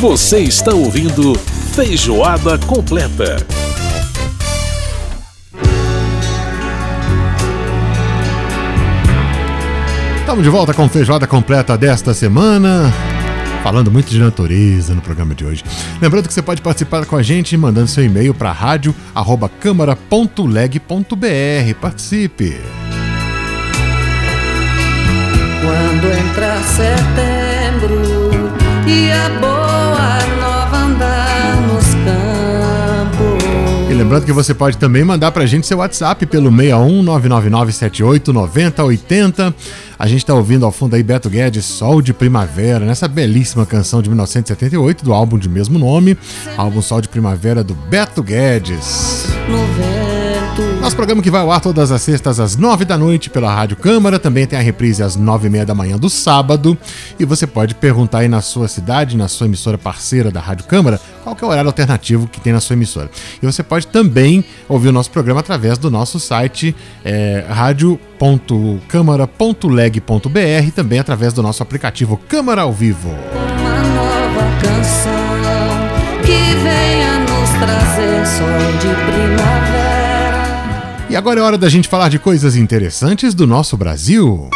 Você está ouvindo Feijoada Completa. Estamos de volta com Feijoada Completa desta semana. Falando muito de natureza no programa de hoje. Lembrando que você pode participar com a gente mandando seu e-mail para rádio@câmara.leg.br. Participe. Quando entra setembro e a boa lembrando que você pode também mandar pra gente seu WhatsApp pelo 61 99978 9080. A gente tá ouvindo ao fundo aí Beto Guedes, Sol de Primavera, nessa belíssima canção de 1978 do álbum de mesmo nome, álbum Sol de Primavera do Beto Guedes. No vento. Nosso programa que vai ao ar todas as sextas às nove da noite pela Rádio Câmara, também tem a reprise às nove e meia da manhã do sábado. E você pode perguntar aí na sua cidade, na sua emissora parceira da Rádio Câmara, qual é o horário alternativo que tem na sua emissora. E você pode também ouvir o nosso programa através do nosso site é, radio.câmara.leg.br e também através do nosso aplicativo Câmara ao Vivo. Uma nova canção que venha nos trazer sol de primavera. Agora é hora da gente falar de coisas interessantes do nosso Brasil.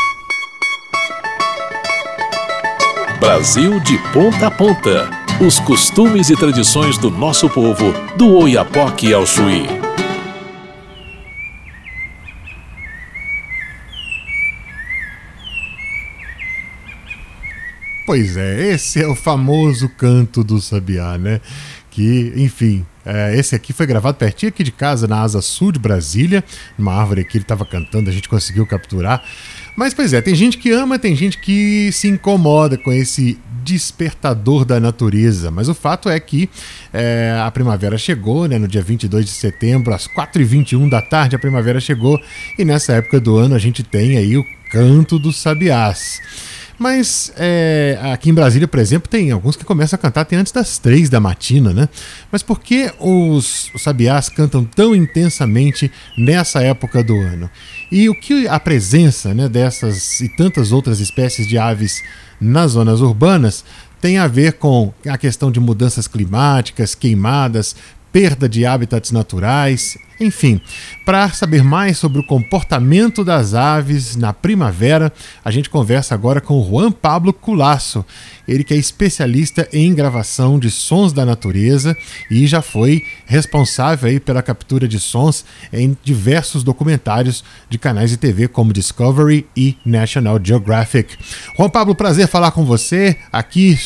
Brasil de ponta a ponta. Os costumes e tradições do nosso povo, do Oiapoque ao Chuí. Pois é, esse é o famoso canto do sabiá, né? Que, enfim, é, esse aqui foi gravado pertinho aqui de casa, na asa sul de Brasília, numa árvore aqui ele estava cantando, a gente conseguiu capturar. Mas, pois é, tem gente que ama, tem gente que se incomoda com esse despertador da natureza. Mas o fato é que é, a primavera chegou, né? No dia 22 de setembro, às 4h21 da tarde, a primavera chegou. E nessa época do ano a gente tem aí o canto dos sabiás. Mas é, aqui em Brasília, por exemplo, tem alguns que começam a cantar até antes das três da matina, né? Mas por que os, os sabiás cantam tão intensamente nessa época do ano? E o que a presença né, dessas e tantas outras espécies de aves nas zonas urbanas tem a ver com a questão de mudanças climáticas, queimadas, perda de hábitats naturais, enfim. Para saber mais sobre o comportamento das aves na primavera, a gente conversa agora com Juan Pablo Culasso, ele que é especialista em gravação de sons da natureza e já foi responsável aí pela captura de sons em diversos documentários de canais de TV como Discovery e National Geographic. Juan Pablo, prazer falar com você aqui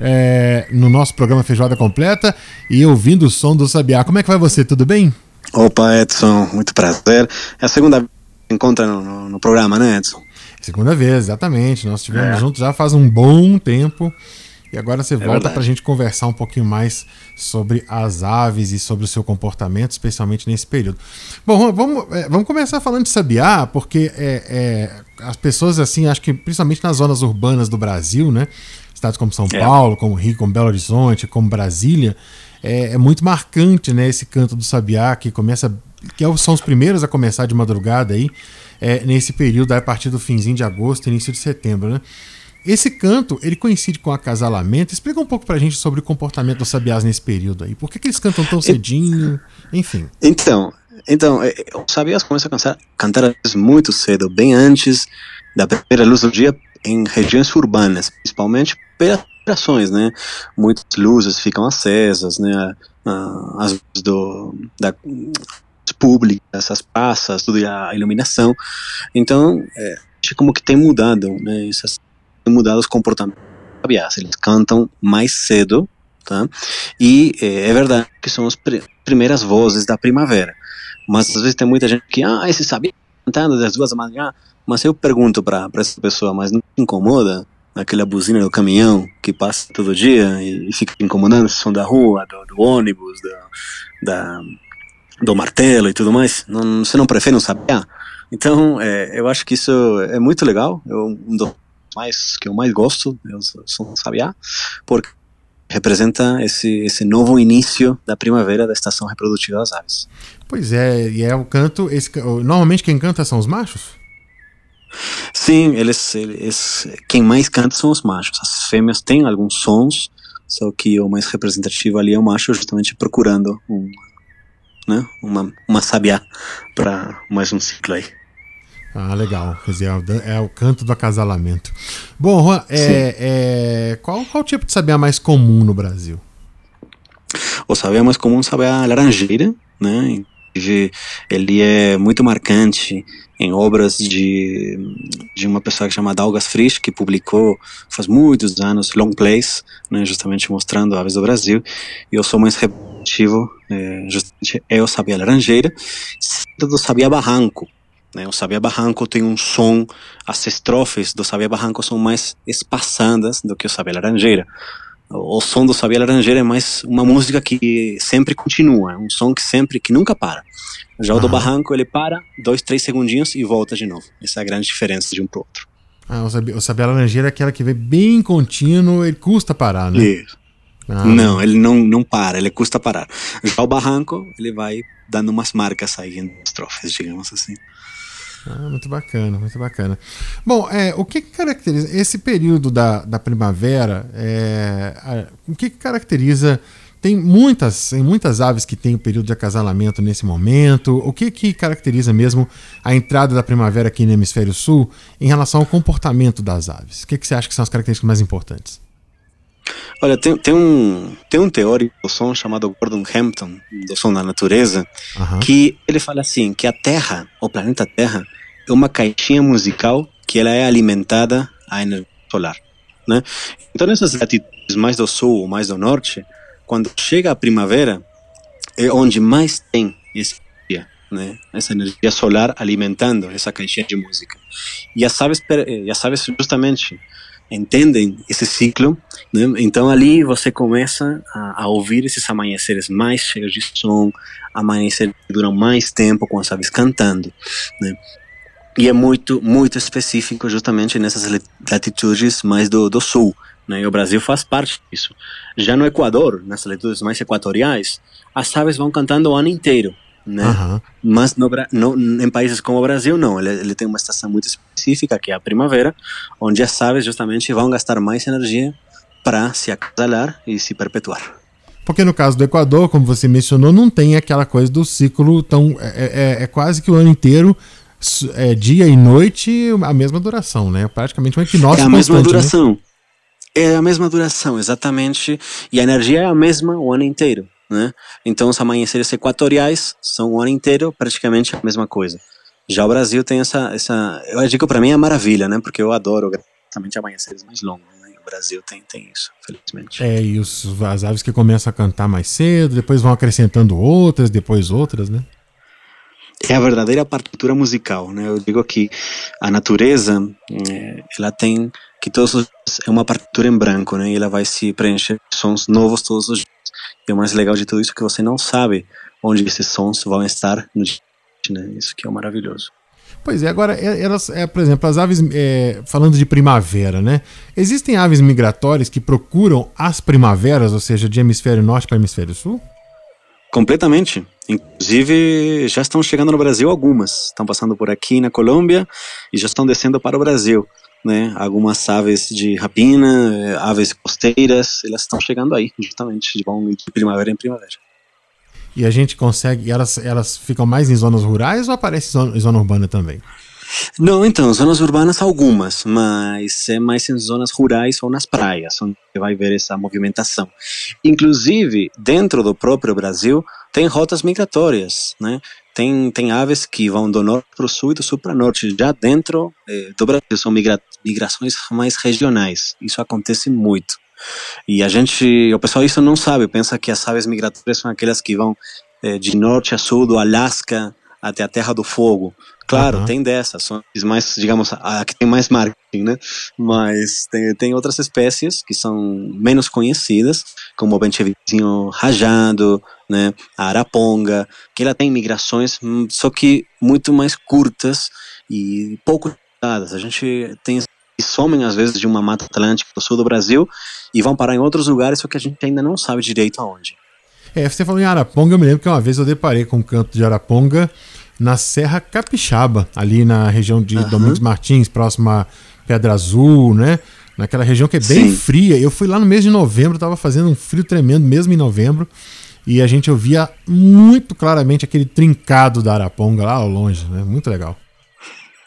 é, no nosso programa Feijoada Completa e ouvindo o som do Sabiá. Como é que vai você? Tudo bem? Opa, Edson, muito prazer. É a segunda vez que encontra no, no, no, programa, né, Edson? Segunda vez, exatamente. Nós estivemos é. juntos já faz um bom tempo. E agora você é volta para a gente conversar um pouquinho mais sobre as aves e sobre o seu comportamento, especialmente nesse período. Bom, vamos, é, vamos começar falando de sabiá, porque é, é, as pessoas, assim, acho que principalmente nas zonas urbanas do Brasil, né? estados como São é. Paulo, como Rio, como Belo Horizonte, como Brasília, é, é, muito marcante, né? Esse canto do sabiá que começa, que são os primeiros a começar de madrugada aí, é, nesse período, a partir do finzinho de agosto, início de setembro, né? Esse canto, ele coincide com o acasalamento. Explica um pouco pra gente sobre o comportamento dos sabiás nesse período aí. Por que, que eles cantam tão cedinho? Enfim. Então, então é, os sabiás começam a cantar, cantar muito cedo, bem antes da primeira luz do dia, em regiões urbanas, principalmente pelas operações, né? Muitas luzes ficam acesas, né? As luzes do, da, públicas, as praças, tudo a iluminação. Então, é, como que tem mudado, né? Essas, tem mudado os comportamentos sabiás. Eles cantam mais cedo, tá? E é, é verdade que são as pr primeiras vozes da primavera. Mas às vezes tem muita gente que, ah, esse sabia cantando das duas da manhã, mas eu pergunto para essa pessoa, mas não te incomoda aquela buzina do caminhão que passa todo dia e, fica incomodando o som da rua, do, do ônibus, do, da, do martelo e tudo mais? Não, você não prefere não saber? Então, é, eu acho que isso é muito legal. Eu, um dos mais que eu mais gosto o som sabiá, porque representa esse, esse novo início da primavera da estação reprodutiva das aves. Pois é, e é o canto. Esse, normalmente quem canta são os machos? Sim, eles, eles, quem mais canta são os machos. As fêmeas têm alguns sons, só que o mais representativo ali é o macho justamente procurando um, né, uma, uma sabiá para mais um ciclo aí. Ah, legal. Quer dizer, é o canto do acasalamento. Bom, Juan, é, é, qual, qual tipo de sabiá mais comum no Brasil? O sabiá mais comum é o sabiá laranjeira, né? Ele é muito marcante em obras de, de uma pessoa que chama Daugas Frisch, que publicou faz muitos anos Long Plays, né, justamente mostrando aves do Brasil, e eu sou mais repetitivo, é, justamente é o Sabiá Laranjeira, do Sabiá Barranco. Né, o Sabiá Barranco tem um som, as estrofes do Sabiá Barranco são mais espaçadas do que o Sabiá Laranjeira. O som do Sabiá Laranjeira é mais uma música que sempre continua, é um som que sempre, que nunca para. Já o do barranco, ele para, dois, três segundinhos e volta de novo. Essa é a grande diferença de um pro outro. Ah, o sabiá, o sabiá laranjeira é aquela que vem bem contínuo, ele custa parar, né? Isso. Ah. Não, ele não, não para, ele custa parar. Já o barranco, ele vai dando umas marcas aí em estrofes, digamos assim. Ah, muito bacana, muito bacana. Bom, é, o que, que caracteriza esse período da, da primavera? É, a, o que, que caracteriza tem muitas, tem muitas aves que têm o período de acasalamento nesse momento. O que, que caracteriza mesmo a entrada da primavera aqui no hemisfério sul em relação ao comportamento das aves? O que, que você acha que são as características mais importantes? Olha, tem, tem, um, tem um teórico do som chamado Gordon Hampton, do som da natureza, uhum. que ele fala assim, que a Terra, o planeta Terra, é uma caixinha musical que ela é alimentada à energia solar. Né? Então, nessas latitudes mais do sul ou mais do norte, quando chega a primavera, é onde mais tem esse dia, né? essa energia solar alimentando essa caixinha de música. E as aves, eh, as aves justamente entendem esse ciclo, né? então ali você começa a, a, ouvir esses amanheceres mais cheios de som, amanheceres que duram mais tempo com as aves cantando. Né? E é muito, muito específico justamente nessas latitudes mais do, do sul, né? E o Brasil faz parte disso. Já no Equador, nas latitudes mais equatoriais, as aves vão cantando o ano inteiro. Né? Uhum. Mas no, no, em países como o Brasil, não. Ele, ele, tem uma estação muito específica, que é a primavera, onde as aves justamente vão gastar mais energia para se acasalar e se perpetuar. Porque no caso do Equador, como você mencionou, não tem aquela coisa do ciclo tão. É, é, é quase que o ano inteiro, é, dia e noite, a mesma duração, né? Praticamente um equinócio. É a mesma né? duração. Né? É a mesma duração, exatamente. E a energia é a mesma o ano inteiro, né? Então os amanheceres equatoriais são o ano inteiro praticamente a mesma coisa. Já o Brasil tem essa, essa eu digo para mim é maravilha, né? Porque eu adoro exatamente amanheceres mais longos. Brasil tem, tem isso, felizmente. É, e os, as aves que começam a cantar mais cedo, depois vão acrescentando outras, depois outras, né? é a verdadeira partitura musical, né? Eu digo que a natureza, eh, ela tem que todos os dias é uma partitura em branco, né? E ela vai se preencher de sons novos todos os dias. E o mais legal de tudo isso é que você não sabe onde esses sons vão estar no dia, né? Isso que é maravilhoso. Pois é, agora, é, elas, é, por exemplo, as aves, é, falando de primavera, né? Existem aves migratórias que procuram as primaveras, ou seja, de hemisfério norte para hemisfério sul? Completamente. Inclusive, já estão chegando no Brasil algumas. Estão passando por aqui na Colômbia e já estão descendo para o Brasil né? Algumas aves de rapina, eh, aves costeiras, elas estão chegando aí, justamente, de bom de primavera em primavera. E a gente consegue, elas, elas ficam mais em zonas rurais ou aparecem em zona urbana também? Não, então, zonas urbanas algumas, mas é mais em zonas rurais ou nas praias, onde vai ver essa movimentação. Inclusive, dentro do próprio Brasil, tem rotas migratórias, né? Tem, tem aves que vão do norte para o sul e do sul para o norte. Já dentro eh, do Brasil são migra migrações mais regionais. Isso acontece muito. E a gente, o pessoal isso não sabe, pensa que as aves migratórias são aquelas que vão eh, de norte a sul do Alasca até a Terra do Fogo. Claro, uhum. tem dessas, são mais, digamos, a que tem mais marketing, né? Mas tem, tem outras espécies que são menos conhecidas, como o benchevizinho rajado, né? A araponga, que ela tem migrações, hum, só que muito mais curtas e pouco dadas. A gente tem que somem às vezes de uma mata atlântica do sul do Brasil e vão parar em outros lugares, só que a gente ainda não sabe direito aonde. É, você falou em Araponga, eu me lembro que uma vez eu deparei com um canto de Araponga na Serra Capixaba, ali na região de uhum. Domingos Martins, próximo a Pedra Azul, né? naquela região que é bem Sim. fria. Eu fui lá no mês de novembro, tava fazendo um frio tremendo, mesmo em novembro, e a gente ouvia muito claramente aquele trincado da Araponga lá ao longe, né? Muito legal.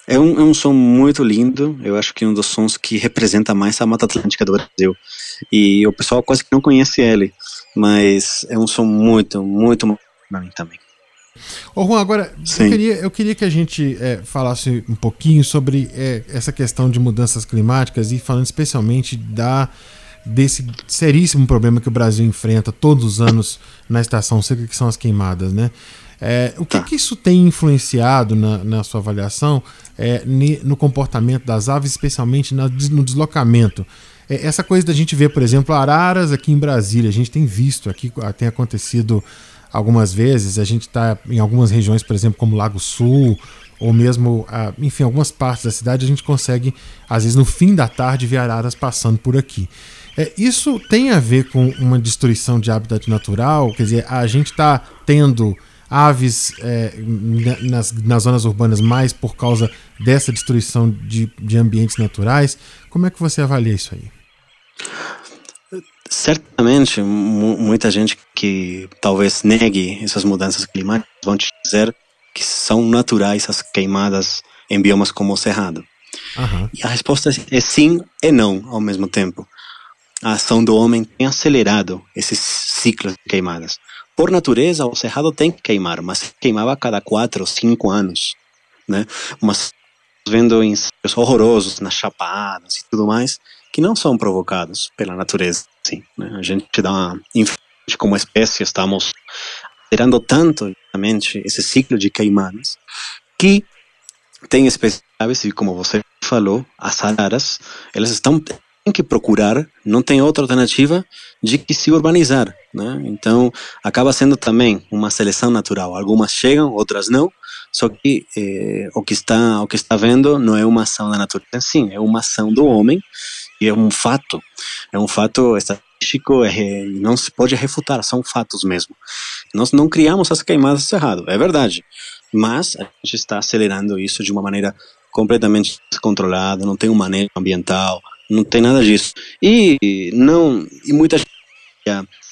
É um, é um som muito lindo. Eu acho que é um dos sons que representa mais a Mata Atlântica do Brasil. E o pessoal quase que não conhece ele, mas é um som muito, muito, pra mim também. Ô Juan, agora eu queria, eu queria que a gente é, falasse um pouquinho sobre é, essa questão de mudanças climáticas e falando especialmente da desse seríssimo problema que o Brasil enfrenta todos os anos na estação seca, que são as queimadas, né? É, o que, Tá. que isso tem influenciado na, na sua avaliação é, no comportamento das aves, especialmente na no deslocamento? É, essa coisa da gente ver, por exemplo, araras aqui em Brasília, a gente tem visto aqui, tem acontecido algumas vezes, a gente está em algumas regiões, por exemplo, como Lago Sul, ou mesmo, enfim, algumas partes da cidade, a gente consegue, às vezes, no fim da tarde, ver araras passando por aqui. É, isso tem a ver com uma destruição de habitat natural? Quer dizer, a gente está tendo aves é, na- nas, nas zonas urbanas mais por causa dessa destruição de, de ambientes naturais? Como é que você avalia isso aí? Certamente, mu- muita gente que talvez negue essas mudanças climáticas vão te dizer que são naturais as queimadas em biomas como o Cerrado. Aham. E a resposta é sim e não ao mesmo tempo. A ação do homem tem acelerado esses ciclos de queimadas. Por natureza, o cerrado tem que queimar, mas queimava a cada quatro cinco anos, né? Mas vendo incêndios horrorosos nas chapadas e tudo mais, que não são provocados pela natureza, sim. Né? A gente dá uma, como espécie, estamos acelerando tanto justamente, esse ciclo de queimadas que tem espécies e como você falou, as araras, elas estão têm que procurar, não tem outra alternativa de que se urbanizar, né? Então acaba sendo também uma seleção natural. Algumas chegam, outras não. Só que eh, o que está o que está vendo não é uma ação da natureza, sim, é uma ação do homem e é um fato, é um fato estatístico é, não se pode refutar, são fatos mesmo. Nós não criamos as queimadas cerrado, é verdade, mas a gente está acelerando isso de uma maneira completamente descontrolada, não tem um manejo ambiental, não tem nada disso. E não e muita gente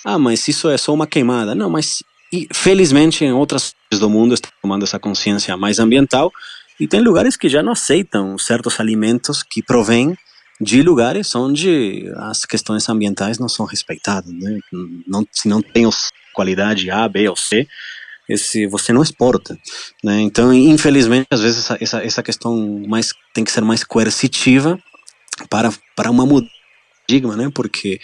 ah, mas isso é só uma queimada. Não, mas e, felizmente em outras partes do mundo estão tomando essa consciência mais ambiental e tem lugares que já não aceitam certos alimentos que provêm de lugares onde as questões ambientais não são respeitadas, né? Não, se não tem os- qualidade A, B ou C, esse você não exporta, né? Então, infelizmente, às vezes essa, essa, essa questão mais tem que ser mais coercitiva para para uma mudança paradigma, né? Porque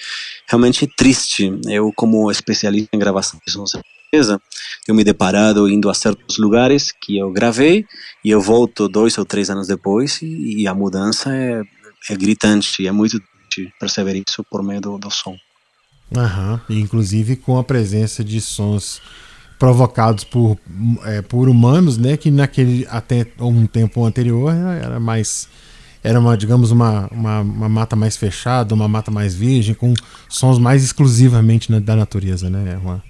realmente é triste. Eu, como especialista em gravação de sons certeza, eu me deparado indo a certos lugares que eu gravei e eu volto dois ou três anos depois e, e a mudança é, é gritante é muito triste perceber isso por meio do, do som. Aham, inclusive com a presença de sons provocados por, é, por humanos, né? Que naquele até um tempo anterior era mais era uma, digamos, uma, uma, uma, mata mais fechada, uma mata mais virgem, com sons mais exclusivamente da natureza, né, Juan?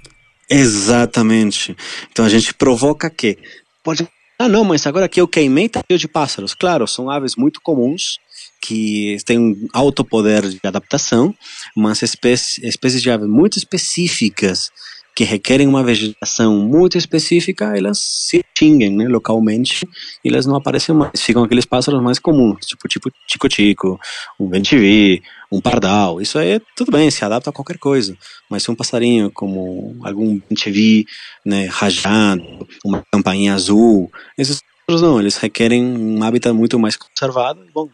Exatamente. Então a gente provoca que pode ah não, mas agora que eu queimei tá cheio de pássaros. Claro, são aves muito comuns que têm um alto poder de adaptação, mas espécies, espécies de aves muito específicas que requerem uma vegetação muito específica, elas se extinguem né, localmente e elas não aparecem mais. Ficam aqueles pássaros mais comuns, tipo tipo tico-tico, um ventivi, um pardal. Isso aí tudo bem, se adapta a qualquer coisa. Mas se um passarinho como algum ventivi, né, rajado, uma campainha azul, esses pássaros não, eles requerem um hábitat muito mais conservado. Bom,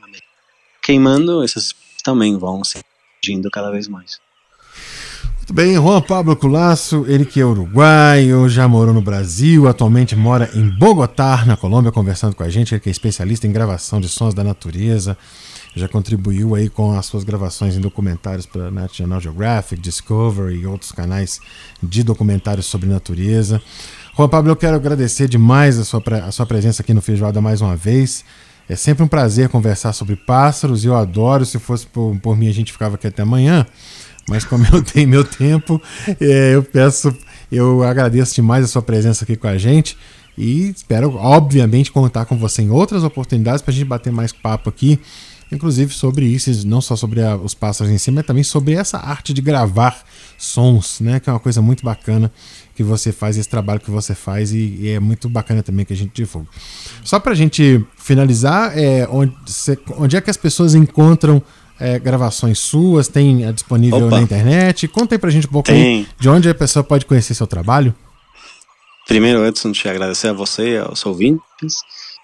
queimando, essas também vão se extinguindo cada vez mais. Muito bem, Juan Pablo Culasso, ele que é uruguaio, já morou no Brasil, atualmente mora em Bogotá, na Colômbia, conversando com a gente, ele que é especialista em gravação de sons da natureza, já contribuiu aí com as suas gravações em documentários para National Geographic, Discovery e outros canais de documentários sobre natureza. Juan Pablo, eu quero agradecer demais a sua, a sua presença aqui no Feijoada mais uma vez. É sempre um prazer conversar sobre pássaros e eu adoro. Se fosse por, por mim, a gente ficava aqui até amanhã mas como eu tenho meu tempo, é, eu peço, eu agradeço demais a sua presença aqui com a gente e espero, obviamente, contar com você em outras oportunidades para a gente bater mais papo aqui inclusive sobre isso, não só sobre a, os pássaros em si, mas também sobre essa arte de gravar sons, né? Que é uma coisa muito bacana que você faz, esse trabalho que você faz, e, e é muito bacana também que a gente divulga. Só para a gente finalizar, é, onde, onde é que as pessoas encontram é, gravações suas? Tem é, disponível Opa. na internet? Conta aí pra gente um pouco de onde a pessoa pode conhecer seu trabalho. Primeiro, Edson, te agradecer a você aos ouvintes.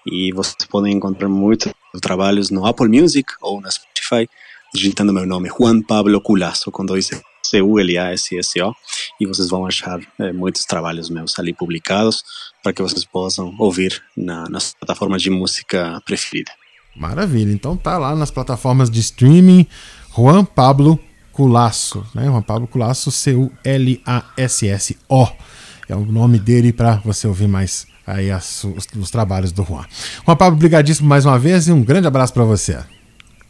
E vocês podem encontrar muitos trabalhos no Apple Music ou na Spotify, digitando meu nome, Juan Pablo Culasso, com dois C-U-L-A-S-S-O, e vocês vão achar é, muitos trabalhos meus ali publicados para que vocês possam ouvir na, nas plataformas de música preferida. Maravilha, então tá lá nas plataformas de streaming, Juan Pablo Culasso, né? Juan Pablo Culasso, C-U-L-A-S-S-O. É o nome dele para você ouvir mais aí as, os, os, trabalhos do Juan. Juan Pablo, brigadíssimo mais uma vez e um grande abraço para você.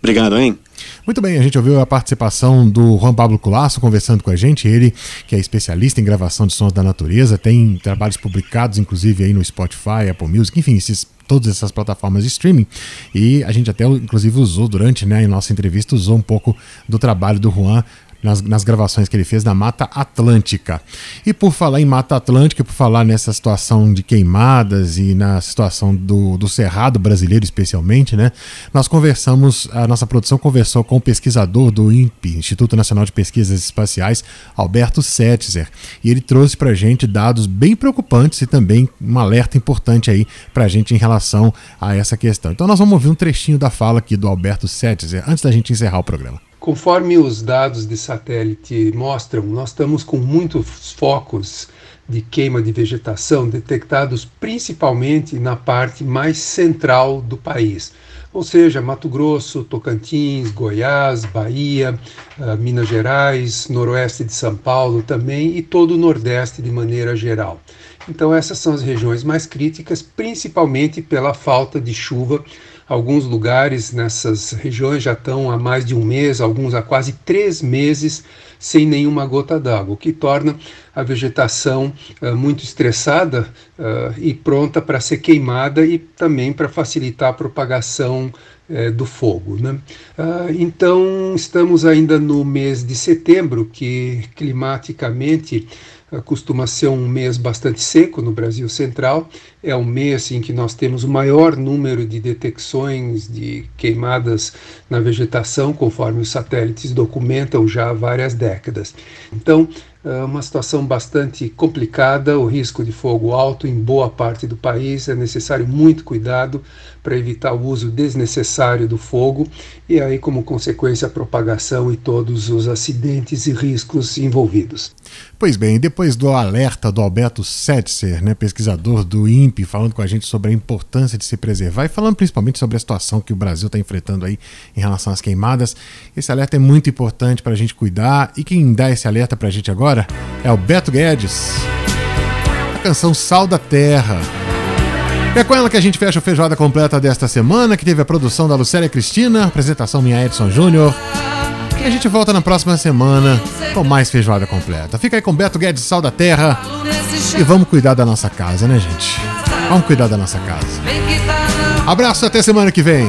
Obrigado, hein? Muito bem, a gente ouviu a participação do Juan Pablo Culasso conversando com a gente, ele que é especialista em gravação de sons da natureza, tem trabalhos publicados inclusive aí no Spotify, Apple Music, enfim, esses todas essas plataformas de streaming. E a gente até, inclusive, usou durante né, a nossa entrevista, usou um pouco do trabalho do Juan nas, nas, gravações que ele fez na Mata Atlântica. E por falar em Mata Atlântica, por falar nessa situação de queimadas e na situação do, do Cerrado brasileiro, especialmente, né? Nós conversamos, a nossa produção conversou com o pesquisador do INPE, Instituto Nacional de Pesquisas Espaciais, Alberto Setzer. E ele trouxe para a gente dados bem preocupantes e também um alerta importante aí para a gente em relação a essa questão. Então nós vamos ouvir um trechinho da fala aqui do Alberto Setzer antes da gente encerrar o programa. Conforme os dados de satélite mostram, nós estamos com muitos focos de queima de vegetação detectados principalmente na parte mais central do país, ou seja, Mato Grosso, Tocantins, Goiás, Bahia, uh, Minas Gerais, noroeste de São Paulo também e todo o Nordeste de maneira geral. Então, essas são as regiões mais críticas, principalmente pela falta de chuva Alguns lugares nessas regiões já estão há mais de um mês, alguns há quase três meses sem nenhuma gota d'água, o que torna a vegetação uh, muito estressada uh, e pronta para ser queimada e também para facilitar a propagação uh, do fogo. Né? então, estamos ainda no mês de setembro, que climaticamente costuma ser um mês bastante seco no Brasil Central. É um mês em que nós temos o maior número de detecções de queimadas na vegetação, conforme os satélites documentam já há várias décadas. Então, uma situação bastante complicada, o risco de fogo alto em boa parte do país, é necessário muito cuidado para evitar o uso desnecessário do fogo e aí como consequência a propagação e todos os acidentes e riscos envolvidos. Pois bem, depois do alerta do Alberto Setzer, né, pesquisador do INPE, falando com a gente sobre a importância de se preservar e falando principalmente sobre a situação que o Brasil está enfrentando aí em relação às queimadas, esse alerta é muito importante para a gente cuidar e quem dá esse alerta para a gente agora agora é o Beto Guedes. A canção Sal da Terra. É com ela que a gente fecha o Feijoada Completa desta semana, que teve a produção da Lucélia Cristina, apresentação minha Edson Júnior. E a gente volta na próxima semana com mais Feijoada Completa. Fica aí com Beto Guedes, Sal da Terra. E vamos cuidar da nossa casa, né, gente? Vamos cuidar da nossa casa. Abraço até semana que vem.